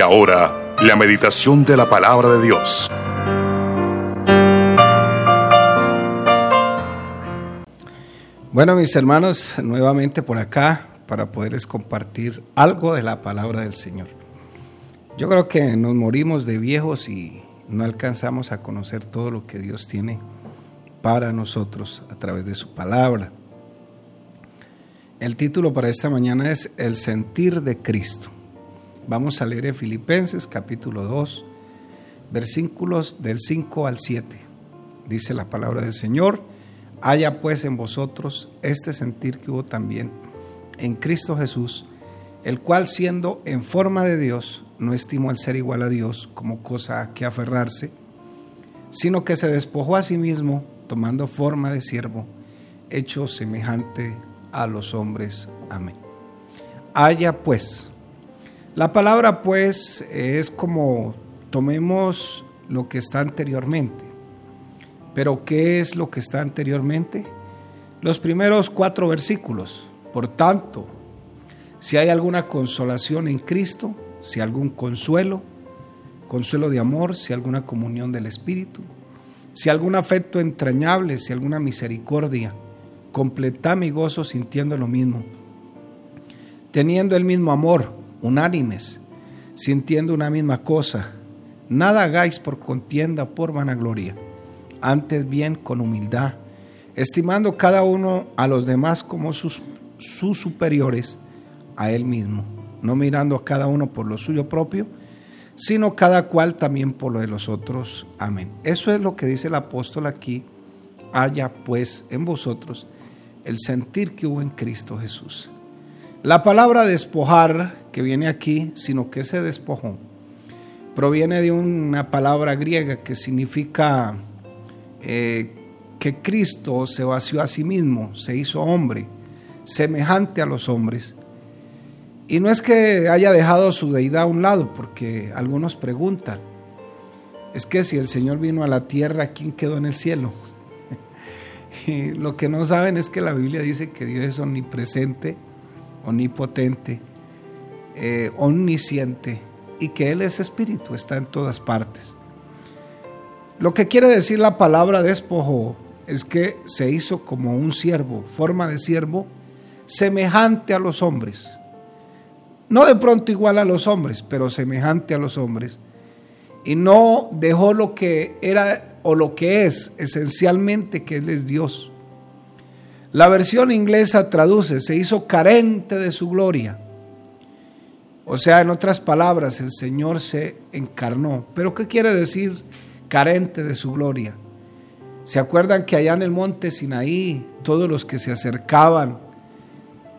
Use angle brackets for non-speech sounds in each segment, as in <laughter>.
Ahora, la meditación de la palabra de Dios. Bueno, mis hermanos, nuevamente por acá para poderles compartir algo de la palabra del Señor. Yo creo que nos morimos de viejos y no alcanzamos a conocer todo lo que Dios tiene para nosotros a través de su palabra. El título para esta mañana es El sentir de Cristo. Vamos a leer en Filipenses capítulo 2, versículos del 5 al 7. Dice la palabra del Señor, haya pues en vosotros este sentir que hubo también en Cristo Jesús, el cual siendo en forma de Dios, no estimó el ser igual a Dios como cosa a que aferrarse, sino que se despojó a sí mismo, tomando forma de siervo, hecho semejante a los hombres. Amén. Haya pues. La palabra pues es como tomemos lo que está anteriormente. Pero ¿qué es lo que está anteriormente? Los primeros cuatro versículos. Por tanto, si hay alguna consolación en Cristo, si algún consuelo, consuelo de amor, si alguna comunión del Espíritu, si algún afecto entrañable, si alguna misericordia, completad mi gozo sintiendo lo mismo, teniendo el mismo amor, unánimes, sintiendo una misma cosa. Nada hagáis por contienda, por vanagloria, antes bien con humildad, estimando cada uno a los demás como sus, sus superiores a él mismo no mirando a cada uno por lo suyo propio, sino cada cual también por lo de los otros. Amén. Eso es lo que dice el apóstol aquí. Haya pues en vosotros el sentir que hubo en Cristo Jesús. La palabra despojar que viene aquí, sino que se despojó, proviene de una palabra griega que significa eh, que Cristo se vació a sí mismo, se hizo hombre, semejante a los hombres y no es que haya dejado su deidad a un lado, porque algunos preguntan, es que si el Señor vino a la tierra, ¿quién quedó en el cielo? <laughs> y lo que no saben es que la Biblia dice que Dios es omnipresente, omnipotente, eh, omnisciente y que Él es espíritu, está en todas partes. Lo que quiere decir la palabra despojo es que se hizo como un siervo, forma de siervo, semejante a los hombres no de pronto igual a los hombres, pero semejante a los hombres. Y no dejó lo que era o lo que es esencialmente que Él es Dios. La versión inglesa traduce, se hizo carente de su gloria. O sea, en otras palabras, el Señor se encarnó. Pero ¿qué quiere decir carente de su gloria? ¿Se acuerdan que allá en el monte Sinaí, todos los que se acercaban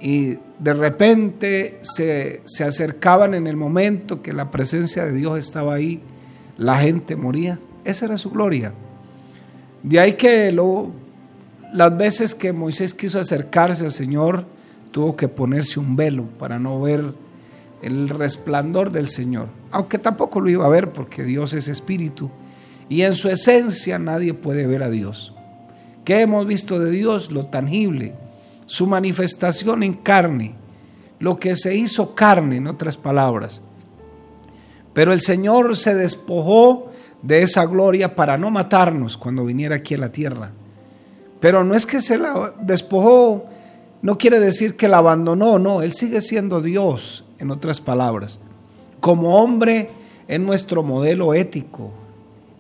y de repente se, acercaban en el momento que la presencia de Dios estaba ahí, la gente moría. Esa era su gloria. De ahí que lo, las veces que Moisés quiso acercarse al Señor, tuvo que ponerse un velo para no ver el resplandor del Señor. Aunque tampoco lo iba a ver porque Dios es espíritu y en su esencia nadie puede ver a Dios. ¿Qué hemos visto de Dios? Lo tangible su manifestación en carne, lo que se hizo carne, en otras palabras. Pero el Señor se despojó de esa gloria para no matarnos cuando viniera aquí a la tierra. Pero no es que se la despojó, no quiere decir que la abandonó, no, Él sigue siendo Dios, en otras palabras. Como hombre en nuestro modelo ético,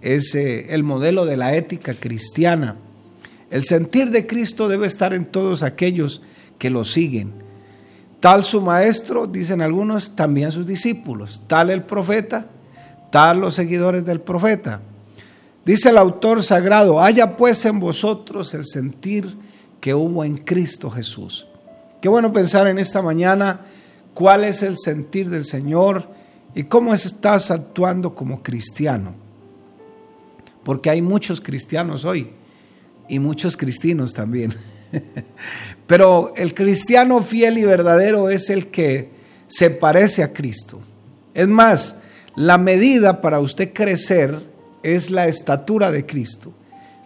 es eh, el modelo de la ética cristiana. El sentir de Cristo debe estar en todos aquellos que lo siguen. Tal su maestro, dicen algunos, también sus discípulos. Tal el profeta, tal los seguidores del profeta. Dice el autor sagrado, haya pues en vosotros el sentir que hubo en Cristo Jesús. Qué bueno pensar en esta mañana cuál es el sentir del Señor y cómo estás actuando como cristiano. Porque hay muchos cristianos hoy y muchos cristianos también. <laughs> Pero el cristiano fiel y verdadero es el que se parece a Cristo. Es más, la medida para usted crecer es la estatura de Cristo.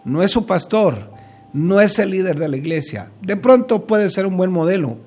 No es su pastor, no es el líder de la iglesia. De pronto puede ser un buen modelo,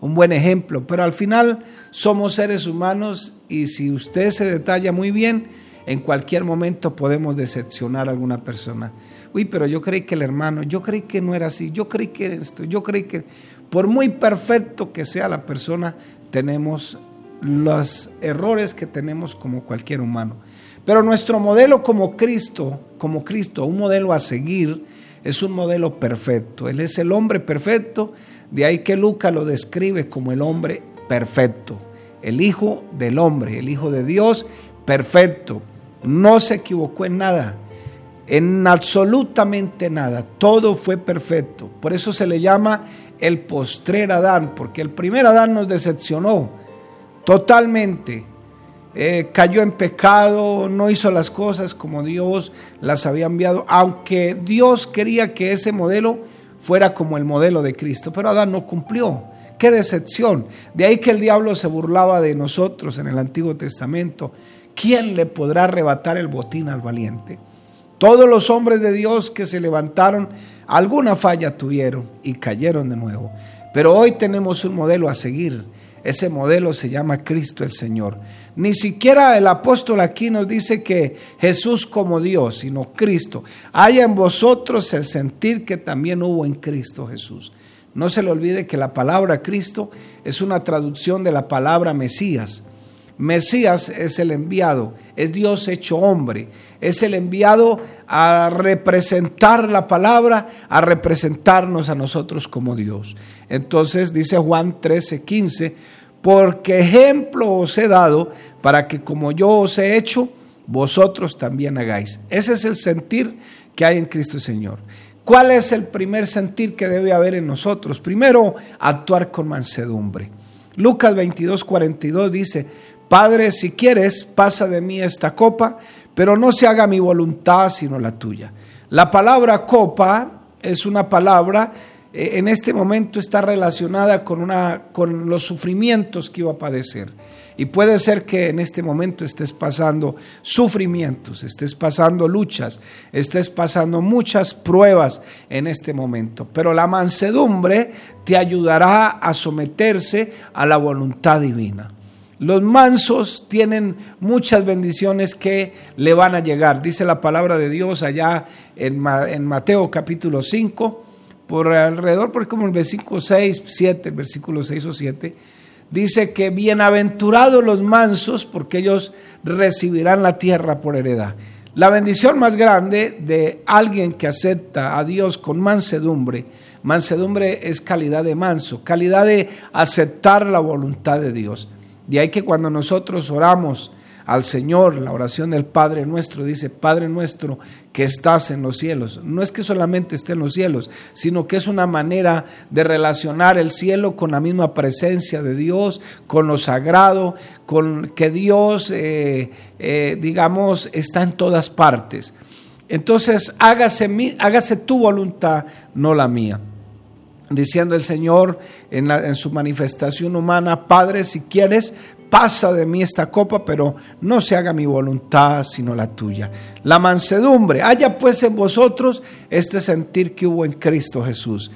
un buen ejemplo, pero al final somos seres humanos y si usted se detalla muy bien, en cualquier momento podemos decepcionar a alguna persona. Uy, pero yo creí que el hermano, yo creí que no era así, yo creí que esto, yo creí que, por muy perfecto que sea la persona, tenemos los errores que tenemos como cualquier humano. Pero nuestro modelo como Cristo, como Cristo, un modelo a seguir, es un modelo perfecto. Él es el hombre perfecto, de ahí que Lucas lo describe como el hombre perfecto, el Hijo del hombre, el Hijo de Dios perfecto. No se equivocó en nada, en absolutamente nada. Todo fue perfecto. Por eso se le llama el postrer Adán, porque el primer Adán nos decepcionó totalmente eh, cayó en pecado, no hizo las cosas como Dios las había enviado, aunque Dios quería que ese modelo fuera como el modelo de Cristo, pero Adán no cumplió. Qué decepción. De ahí que el diablo se burlaba de nosotros en el Antiguo Testamento. ¿Quién le podrá arrebatar el botín al valiente? Todos los hombres de Dios que se levantaron, alguna falla tuvieron y cayeron de nuevo. Pero hoy tenemos un modelo a seguir ese modelo se llama Cristo el Señor. Ni siquiera el apóstol aquí nos dice que Jesús como Dios, sino Cristo. Haya en vosotros el sentir que también hubo en Cristo Jesús. No se le olvide que la palabra Cristo es una traducción de la palabra Mesías. Mesías es el enviado, es Dios hecho hombre, es el enviado a representar la palabra, a representarnos a nosotros como Dios. Entonces dice Juan 13, 15, porque ejemplo os he dado para que como yo os he hecho, vosotros también hagáis. Ese es el sentir que hay en Cristo Señor. ¿Cuál es el primer sentir que debe haber en nosotros? Primero, actuar con mansedumbre. Lucas 22, 42 dice, Padre, si quieres, pasa de mí esta copa, pero no se haga mi voluntad sino la tuya. La palabra copa es una palabra eh, en este momento está relacionada con, una, con los sufrimientos que iba a padecer. Y puede ser que en este momento estés pasando sufrimientos, estés pasando luchas, estés pasando muchas pruebas en este momento. Pero la mansedumbre te ayudará a someterse a la voluntad divina. Los mansos tienen muchas bendiciones que le van a llegar. Dice la palabra de Dios allá en, Mateo capítulo 5 por alrededor, porque como el versículo 6, 7, versículo 6 o 7, dice que bienaventurados los mansos, porque ellos recibirán la tierra por heredad. La bendición más grande de alguien que acepta a Dios con mansedumbre, mansedumbre es calidad de manso, calidad de aceptar la voluntad de Dios. De ahí que cuando nosotros oramos, al Señor, la oración del Padre nuestro, dice, Padre nuestro que estás en los cielos. No es que solamente esté en los cielos, sino que es una manera de relacionar el cielo con la misma presencia de Dios, con lo sagrado, con que Dios, eh, eh, digamos, está en todas partes. Entonces, hágase, hágase tu voluntad, no la mía diciendo el Señor en, en, su manifestación humana, Padre, si quieres, pasa de mí esta copa, pero no se haga mi voluntad sino la tuya. La mansedumbre, haya pues en vosotros este sentir que hubo en Cristo Jesús.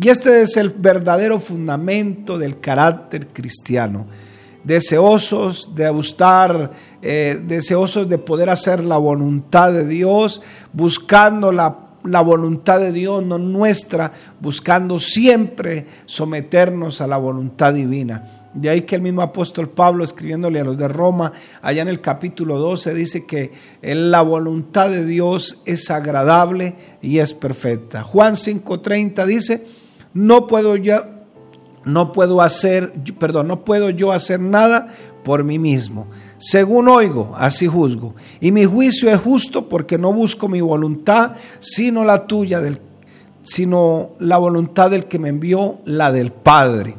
Y este es el verdadero fundamento del carácter cristiano. Deseosos de gustar, eh, deseosos de poder hacer la voluntad de Dios, buscando la la voluntad de Dios, no nuestra, buscando siempre someternos a la voluntad divina. De ahí que el mismo apóstol Pablo, escribiéndole a los de Roma, allá en el capítulo 12, dice que la voluntad de Dios es agradable y es perfecta. Juan 5:30 dice, no puedo yo, no puedo hacer, perdón, no puedo yo hacer nada por mí mismo. Según oigo, así juzgo. Y mi juicio es justo porque no busco mi voluntad, sino la tuya, sino la voluntad del que me envió, la del Padre.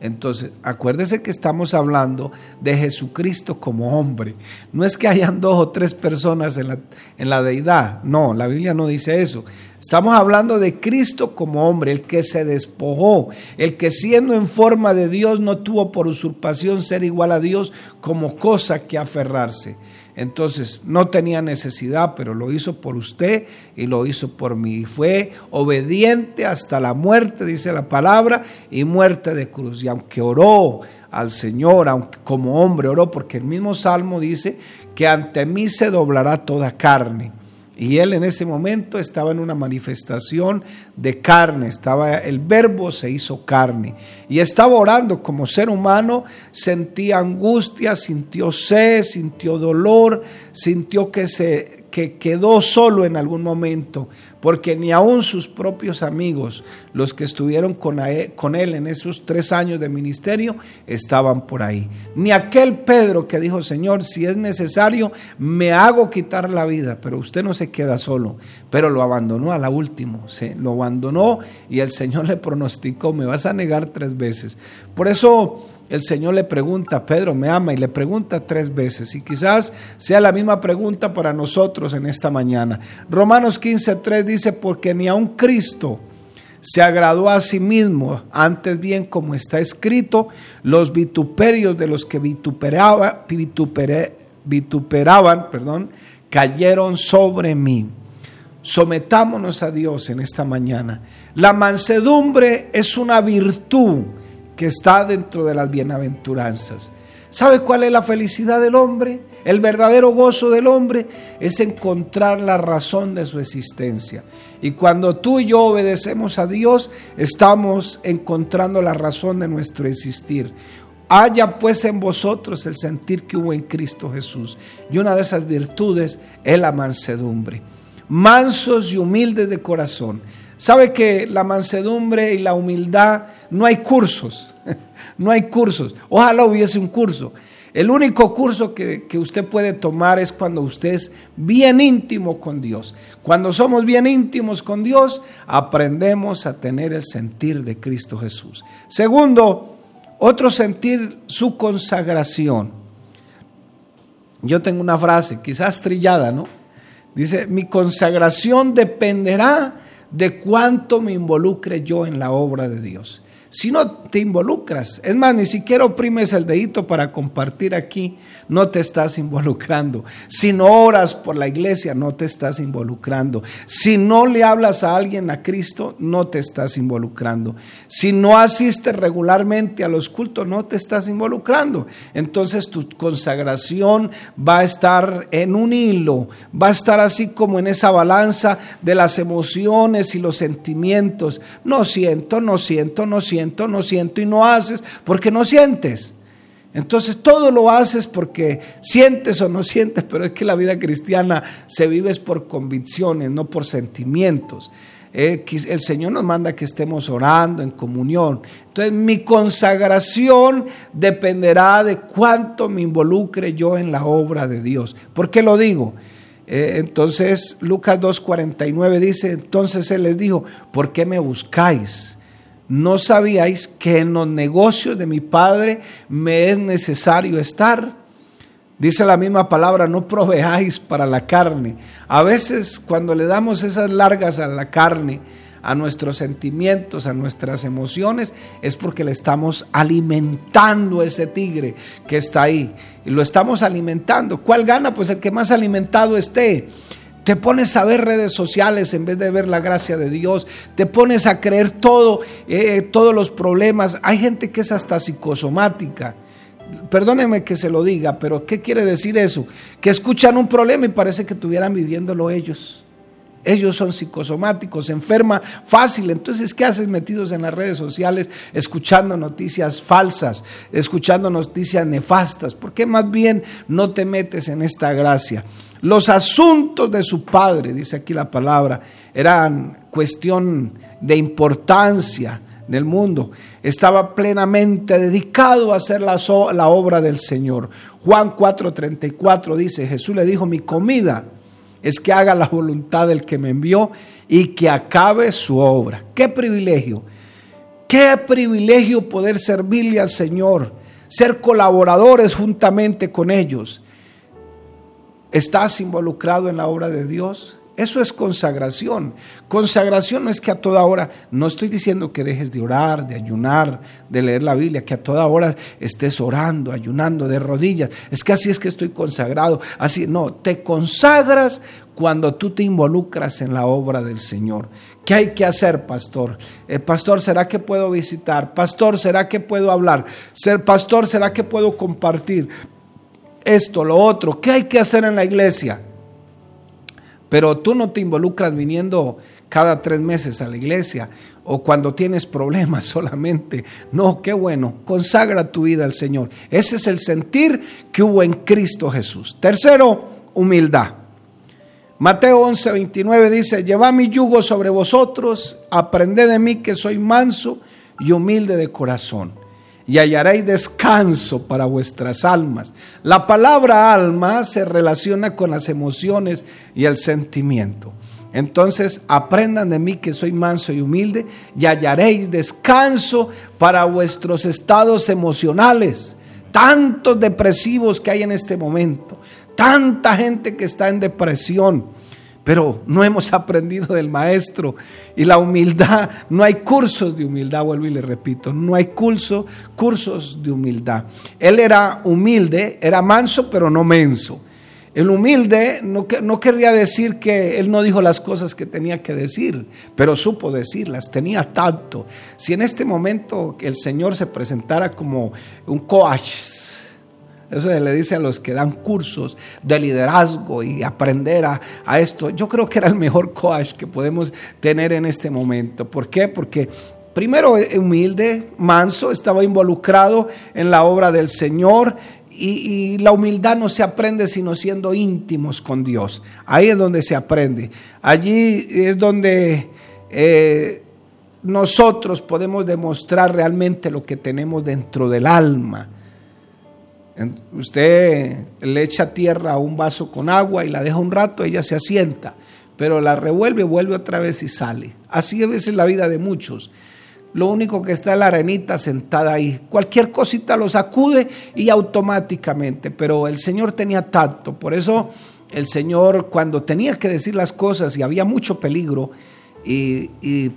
Entonces, acuérdese que estamos hablando de Jesucristo como hombre. No es que hayan dos o tres personas en la, en la deidad. No, la Biblia no dice eso. Estamos hablando de Cristo como hombre, el que se despojó, el que siendo en forma de Dios no tuvo por usurpación ser igual a Dios como cosa que aferrarse. Entonces, no tenía necesidad, pero lo hizo por usted y lo hizo por mí. Fue obediente hasta la muerte, dice la palabra, y muerte de cruz. Y aunque oró al Señor, aunque como hombre oró, porque el mismo Salmo dice que ante mí se doblará toda carne. Y él en ese momento estaba en una manifestación de carne, estaba el verbo se hizo carne. Y estaba orando como ser humano, sentía angustia, sintió sed, sintió dolor, sintió que se que quedó solo en algún momento, porque ni aun sus propios amigos, los que estuvieron con, él en esos tres años de ministerio, estaban por ahí. Ni aquel Pedro que dijo, Señor, si es necesario, me hago quitar la vida, pero usted no se queda solo, pero lo abandonó a la última, se, lo abandonó y el Señor le pronosticó, me vas a negar tres veces. Por eso el Señor le pregunta, Pedro, ¿me ama? Y le pregunta tres veces. Y quizás sea la misma pregunta para nosotros en esta mañana. Romanos 15.3 dice, porque ni aun Cristo se agradó a sí mismo, antes bien como está escrito, los vituperios de los que vituperaba, vituperaban perdón, cayeron sobre mí. Sometámonos a Dios en esta mañana. La mansedumbre es una virtud que está dentro de las bienaventuranzas. ¿Sabe cuál es la felicidad del hombre? El verdadero gozo del hombre es encontrar la razón de su existencia. Y cuando tú y yo obedecemos a Dios, estamos encontrando la razón de nuestro existir. Haya pues en vosotros el sentir que hubo en Cristo Jesús. Y una de esas virtudes es la mansedumbre. Mansos y humildes de corazón Sabe que la mansedumbre y la humildad no hay cursos, <laughs> no hay cursos. Ojalá hubiese un curso. El único curso que, que, usted puede tomar es cuando usted es bien íntimo con Dios. Cuando somos bien íntimos con Dios, aprendemos a tener el sentir de Cristo Jesús. Segundo, otro sentir, su consagración. Yo tengo una frase, quizás trillada, ¿no? Dice, mi consagración dependerá de cuánto me involucre yo en la obra de Dios. Si no te involucras, es más, ni siquiera oprimes el dedito para compartir aquí, no te estás involucrando. Si no oras por la iglesia, no te estás involucrando. Si no le hablas a alguien a Cristo, no te estás involucrando. Si no asistes regularmente a los cultos, no te estás involucrando. Entonces tu consagración va a estar en un hilo, va a estar así como en esa balanza de las emociones y los sentimientos. No siento, no siento, no siento siento, no siento y no haces porque no sientes. Entonces todo lo haces porque sientes o no sientes, pero es que la vida cristiana se vive por convicciones, no por sentimientos. Eh, el Señor nos manda que estemos orando en comunión. Entonces mi consagración dependerá de cuánto me involucre yo en la obra de Dios. ¿Por qué lo digo? Eh, entonces Lucas 2.49 dice, entonces Él les dijo, ¿por qué me buscáis? ¿No sabíais que en los negocios de mi Padre me es necesario estar? Dice la misma palabra, no proveáis para la carne. A veces cuando le damos esas largas a la carne, a nuestros sentimientos, a nuestras emociones, es porque le estamos alimentando ese tigre que está ahí. Y lo estamos alimentando. ¿Cuál gana? Pues el que más alimentado esté. Te pones a ver redes sociales en vez de ver la gracia de Dios. Te pones a creer todo, eh, todos los problemas. Hay gente que es hasta psicosomática. Perdóneme que se lo diga, pero ¿qué quiere decir eso? Que escuchan un problema y parece que estuvieran viviéndolo ellos. Ellos son psicosomáticos, se enferma fácil. Entonces, ¿qué haces metidos en las redes sociales escuchando noticias falsas, escuchando noticias nefastas? ¿Por qué más bien no te metes en esta gracia? Los asuntos de su padre, dice aquí la palabra, eran cuestión de importancia en el mundo. Estaba plenamente dedicado a hacer la, obra del Señor. Juan 4:34 dice, Jesús le dijo, mi comida es que haga la voluntad del que me envió y que acabe su obra. Qué privilegio, qué privilegio poder servirle al Señor, ser colaboradores juntamente con ellos. ¿Estás involucrado en la obra de Dios? Eso es consagración. Consagración no es que a toda hora, no estoy diciendo que dejes de orar, de ayunar, de leer la Biblia, que a toda hora estés orando, ayunando de rodillas. Es que así es que estoy consagrado. Así, no, te consagras cuando tú te involucras en la obra del Señor. ¿Qué hay que hacer, pastor? Eh, pastor, ¿será que puedo visitar? Pastor, ¿será que puedo hablar? Ser pastor, ¿será que puedo compartir? Esto, lo otro. ¿Qué hay que hacer en la iglesia? Pero tú no te involucras viniendo cada tres meses a la iglesia o cuando tienes problemas <laughs> solamente. No, qué bueno, consagra tu vida al Señor. Ese es el sentir que hubo en Cristo Jesús. Tercero, humildad. Mateo 11, 29 dice, lleva mi yugo sobre vosotros, aprended de mí que soy manso y humilde de corazón y hallaréis descanso para vuestras almas. La palabra alma se relaciona con las emociones y el sentimiento. Entonces aprendan de mí que soy manso y humilde y hallaréis descanso para vuestros estados emocionales. Tantos depresivos que hay en este momento, tanta gente que está en depresión pero no hemos aprendido del maestro. Y la humildad, no hay cursos de humildad, vuelvo y le repito, no hay curso, cursos de humildad. Él era humilde, era manso, pero no menso. El humilde no, no querría decir que él no dijo las cosas que tenía que decir, pero supo decirlas, tenía tacto. Si en este momento el Señor se presentara como un coach, eso le dice a los que dan cursos de liderazgo y aprender a, esto. Yo creo que era el mejor coach que podemos tener en este momento. ¿Por qué? Porque primero humilde, manso, estaba involucrado en la obra del Señor y, la humildad no se aprende sino siendo íntimos con Dios. Ahí es donde se aprende. Allí es donde eh, nosotros podemos demostrar realmente lo que tenemos dentro del alma. Usted le echa tierra a un vaso con agua y la deja un rato, ella se asienta, pero la revuelve, vuelve otra vez y sale. Así es la vida de muchos. Lo único que está es la arenita sentada ahí. Cualquier cosita lo sacude y automáticamente, pero el Señor tenía tacto. Por eso el Señor cuando tenía que decir las cosas y había mucho peligro, y,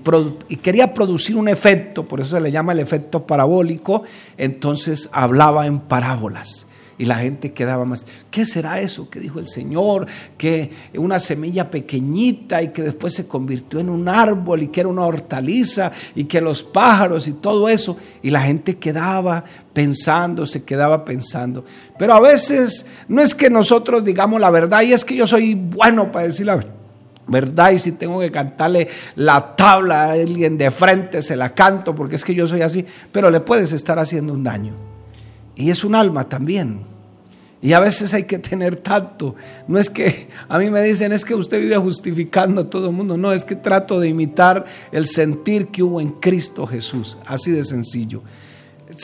quería producir un efecto, por eso se le llama el efecto parabólico, entonces hablaba en parábolas. Y la gente quedaba más, ¿qué será eso que dijo el Señor? Que una semilla pequeñita y que después se convirtió en un árbol y que era una hortaliza y que los pájaros y todo eso. Y la gente quedaba pensando, se quedaba pensando. Pero a veces no es que nosotros digamos la verdad y es que yo soy bueno para decir la verdad. ¿Verdad? Y si tengo que cantarle la tabla a alguien de frente, se la canto porque es que yo soy así, pero le puedes estar haciendo un daño. Y es un alma también. Y a veces hay que tener tacto. No es que a mí me dicen, es que usted vive justificando a todo el mundo. No, es que trato de imitar el sentir que hubo en Cristo Jesús. Así de sencillo.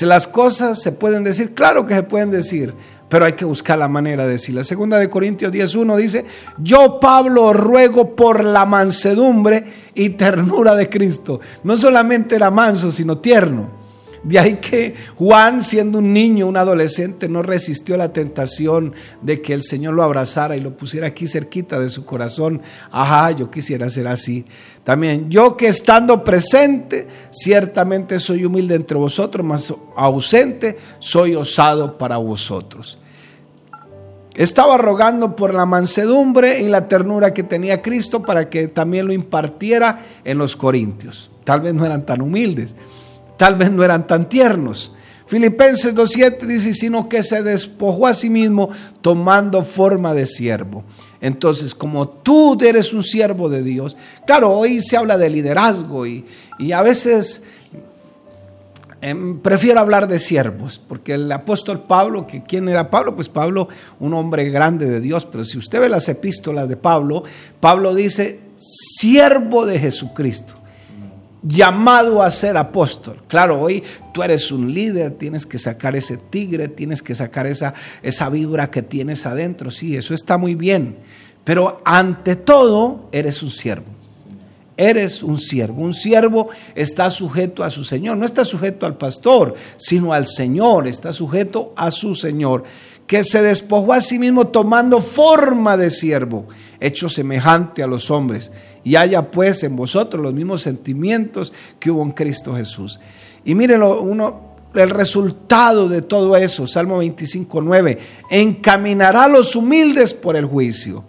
Las cosas se pueden decir, claro que se pueden decir, pero hay que buscar la manera de decir. La segunda de Corintios 10.1 dice, yo Pablo ruego por la mansedumbre y ternura de Cristo. No solamente era manso, sino tierno. De ahí que Juan, siendo un niño, un adolescente, no resistió la tentación de que el Señor lo abrazara y lo pusiera aquí cerquita de su corazón. Ajá, yo quisiera ser así. También yo que estando presente, ciertamente soy humilde entre vosotros, mas ausente soy osado para vosotros. Estaba rogando por la mansedumbre y la ternura que tenía Cristo para que también lo impartiera en los corintios. Tal vez no eran tan humildes tal vez no eran tan tiernos. Filipenses 2.7 dice, sino que se despojó a sí mismo tomando forma de siervo. Entonces, como tú eres un siervo de Dios, claro, hoy se habla de liderazgo y, a veces em, prefiero hablar de siervos, porque el apóstol Pablo, que quién era Pablo, pues Pablo, un hombre grande de Dios, pero si usted ve las epístolas de Pablo, Pablo dice, siervo de Jesucristo llamado a ser apóstol. Claro, hoy tú eres un líder, tienes que sacar ese tigre, tienes que sacar esa, esa vibra que tienes adentro. Sí, eso está muy bien. Pero ante todo, eres un siervo. Eres un siervo. Un siervo está sujeto a su Señor. No está sujeto al pastor, sino al Señor. Está sujeto a su Señor. que se despojó a sí mismo tomando forma de siervo, hecho semejante a los hombres, y haya pues en vosotros los mismos sentimientos que hubo en Cristo Jesús. Y mírenlo, uno, el resultado de todo eso, Salmo 25, 9, encaminará a los humildes por el juicio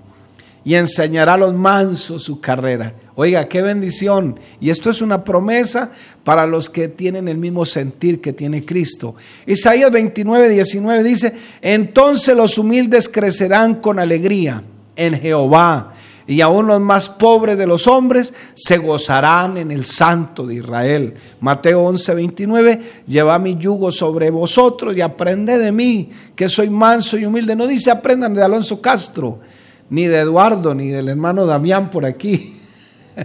y enseñará a los mansos su carrera. Oiga, qué bendición. Y esto es una promesa para los que tienen el mismo sentir que tiene Cristo. Isaías 29, 19 dice, entonces los humildes crecerán con alegría en Jehová. Y aún los más pobres de los hombres se gozarán en el Santo de Israel. Mateo 11, 29, lleva mi yugo sobre vosotros y aprended de mí, que soy manso y humilde. No dice aprendan de Alonso Castro, ni de Eduardo, ni del hermano Damián por aquí.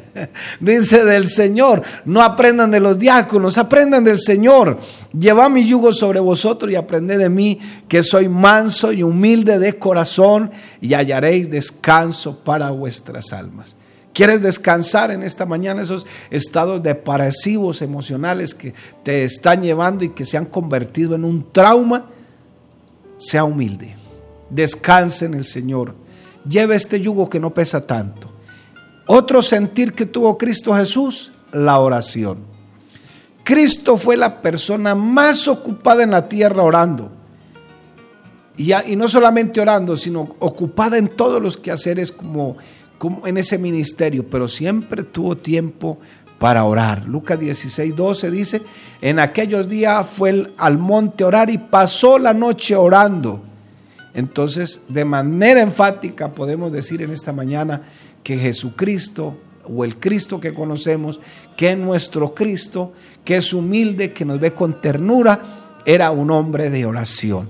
<laughs> Dice del Señor, no aprendan de los diáconos, aprendan del Señor. Lleva mi yugo sobre vosotros y aprended de mí, que soy manso y humilde de corazón, y hallaréis descanso para vuestras almas. ¿Quieres descansar en esta mañana esos estados depresivos emocionales que te están llevando y que se han convertido en un trauma? Sea humilde. Descanse en el Señor lleve este yugo que no pesa tanto. Otro sentir que tuvo Cristo Jesús, la oración. Cristo fue la persona más ocupada en la tierra orando. Y, no solamente orando, sino ocupada en todos los quehaceres como, como en ese ministerio, pero siempre tuvo tiempo para orar. Lucas 16, 12 dice, en aquellos días fue al monte a orar y pasó la noche orando. Entonces, de manera enfática podemos decir en esta mañana que Jesucristo o el Cristo que conocemos, que es nuestro Cristo, que es humilde, que nos ve con ternura, era un hombre de oración.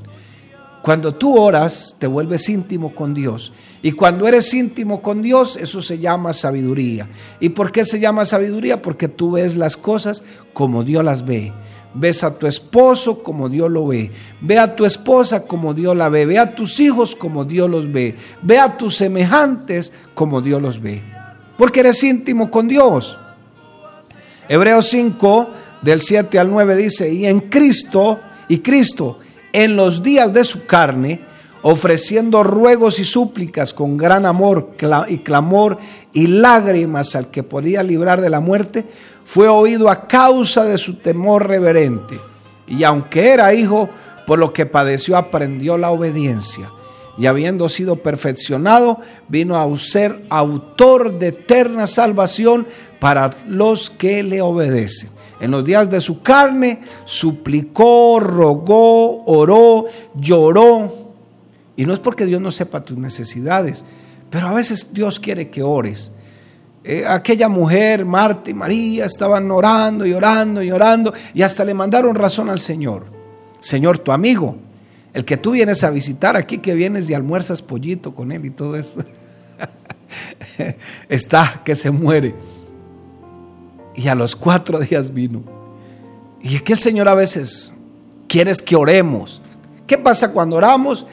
Cuando tú oras, te vuelves íntimo con Dios. Y cuando eres íntimo con Dios, eso se llama sabiduría. ¿Y por qué se llama sabiduría? Porque tú ves las cosas como Dios las ve. Ves a tu esposo como Dios lo ve. Ve a tu esposa como Dios la ve. Ve a tus hijos como Dios los ve. Ve a tus semejantes como Dios los ve. Porque eres íntimo con Dios. Hebreos 5, del 7 al 9 dice, y en Cristo, y Cristo, en los días de su carne, ofreciendo ruegos y súplicas con gran amor y clamor y lágrimas al que podía librar de la muerte, fue oído a causa de su temor reverente. Y aunque era hijo, por lo que padeció, aprendió la obediencia. Y habiendo sido perfeccionado, vino a ser autor de eterna salvación para los que le obedecen. En los días de su carne, suplicó, rogó, oró, lloró y no es porque Dios no sepa tus necesidades, pero a veces Dios quiere que ores. Eh, aquella mujer, Marta y María, estaban orando y orando y orando y hasta le mandaron razón al Señor. Señor, tu amigo, el que tú vienes a visitar aquí, que vienes y almuerzas pollito con él y todo eso, <laughs> está que se muere. Y a los cuatro días vino. Y es que el Señor a veces quiere que oremos. ¿Qué pasa cuando oramos?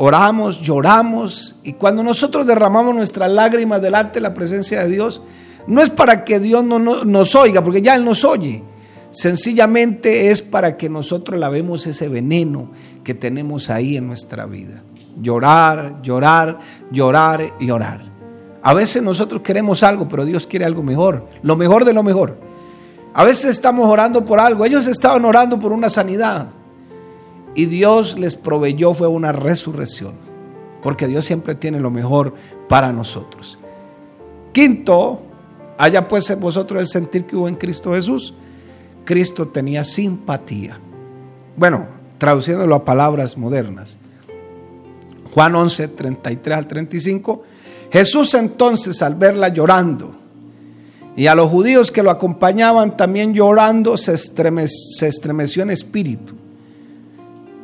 Oramos, lloramos y cuando nosotros derramamos nuestras lágrimas delante de la presencia de Dios, no es para que Dios no, nos oiga, porque ya Él nos oye. Sencillamente es para que nosotros lavemos ese veneno que tenemos ahí en nuestra vida. Llorar, llorar, llorar y orar. A veces nosotros queremos algo, pero Dios quiere algo mejor, lo mejor de lo mejor. A veces estamos orando por algo, ellos estaban orando por una sanidad y Dios les proveyó fue una resurrección, porque Dios siempre tiene lo mejor para nosotros. Quinto, haya pues vosotros el sentir que hubo en Cristo Jesús. Cristo tenía simpatía. Bueno, traduciéndolo a palabras modernas. Juan 11, 33 al 35. Jesús entonces al verla llorando y a los judíos que lo acompañaban también llorando, se estremeció en espíritu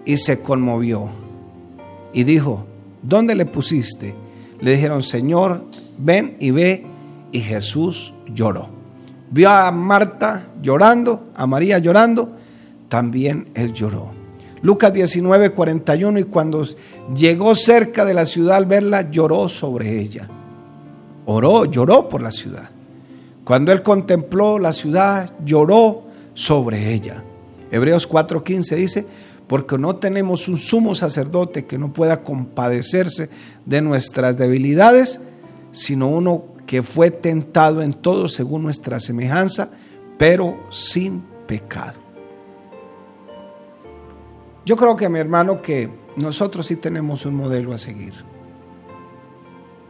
y se conmovió y dijo, ¿dónde le pusiste? Le dijeron, Señor, ven y ve. Y Jesús lloró. Vio a Marta llorando, a María llorando, también él lloró. Lucas 19, 41, y cuando llegó cerca de la ciudad al verla, lloró sobre ella. Oró, lloró por la ciudad. Cuando él contempló la ciudad, lloró sobre ella. Hebreos 4:15 dice, porque no tenemos un sumo sacerdote que no pueda compadecerse de nuestras debilidades, sino uno que fue tentado en todo según nuestra semejanza, pero sin pecado. Yo creo que mi hermano que nosotros sí tenemos un modelo a seguir.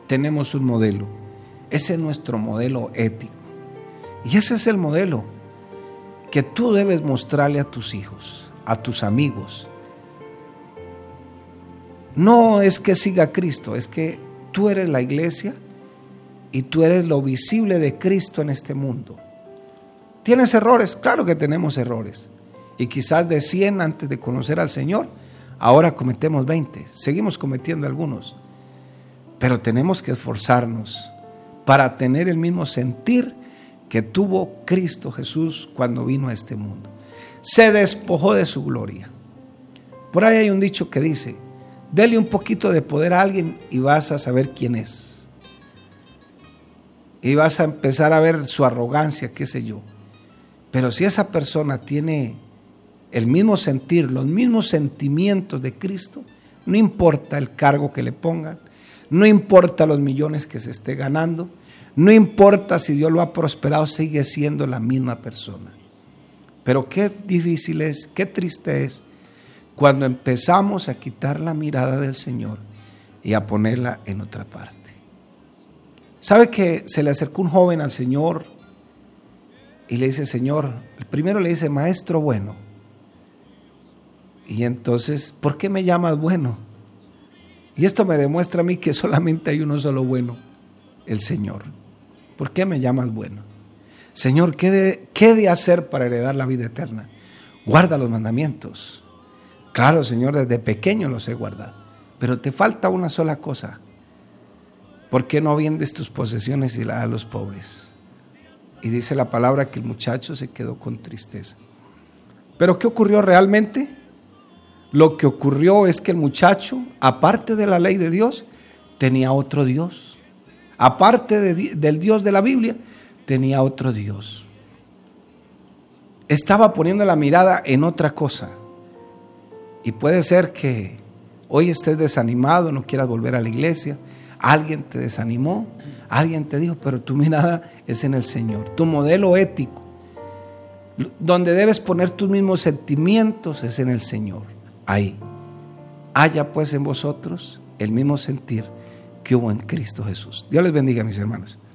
Tenemos un modelo. Ese es nuestro modelo ético. Y ese es el modelo que tú debes mostrarle a tus hijos, a tus amigos. No es que siga Cristo, es que tú eres la iglesia y tú eres lo visible de Cristo en este mundo. ¿Tienes errores? Claro que tenemos errores. Y quizás de 100 antes de conocer al Señor, ahora cometemos 20. Seguimos cometiendo algunos. Pero tenemos que esforzarnos para tener el mismo sentir que tuvo Cristo Jesús cuando vino a este mundo. Se despojó de su gloria. Por ahí hay un dicho que dice, dele un poquito de poder a alguien y vas a saber quién es. Y vas a empezar a ver su arrogancia, qué sé yo. Pero si esa persona tiene el mismo sentir, los mismos sentimientos de Cristo, no importa el cargo que le pongan, no importa los millones que se esté ganando, no importa si Dios lo ha prosperado, sigue siendo la misma persona. Pero qué difícil es, qué triste es cuando empezamos a quitar la mirada del Señor y a ponerla en otra parte. ¿Sabe que se le acercó un joven al Señor y le dice, Señor, el primero le dice, Maestro bueno. Y entonces, ¿por qué me llamas bueno? Y esto me demuestra a mí que solamente hay uno solo bueno, el Señor. ¿Por qué me llamas bueno? Señor, ¿qué de, ¿qué de hacer para heredar la vida eterna? Guarda los mandamientos. Claro, Señor, desde pequeño los he guardado. Pero te falta una sola cosa. ¿Por qué no vendes tus posesiones y la a los pobres? Y dice la palabra que el muchacho se quedó con tristeza. Pero ¿qué ocurrió realmente? Lo que ocurrió es que el muchacho, aparte de la ley de Dios, tenía otro Dios. Aparte del Dios de la Biblia, tenía otro Dios. Estaba poniendo la mirada en otra cosa. Y puede ser que hoy estés desanimado, no quieras volver a la iglesia. Alguien te desanimó, alguien te dijo, pero tu mirada es en el Señor. Tu modelo ético, donde debes poner tus mismos sentimientos, es en el Señor ahí. Haya pues en vosotros el mismo sentir que hubo en Cristo Jesús. Dios les bendiga, mis hermanos.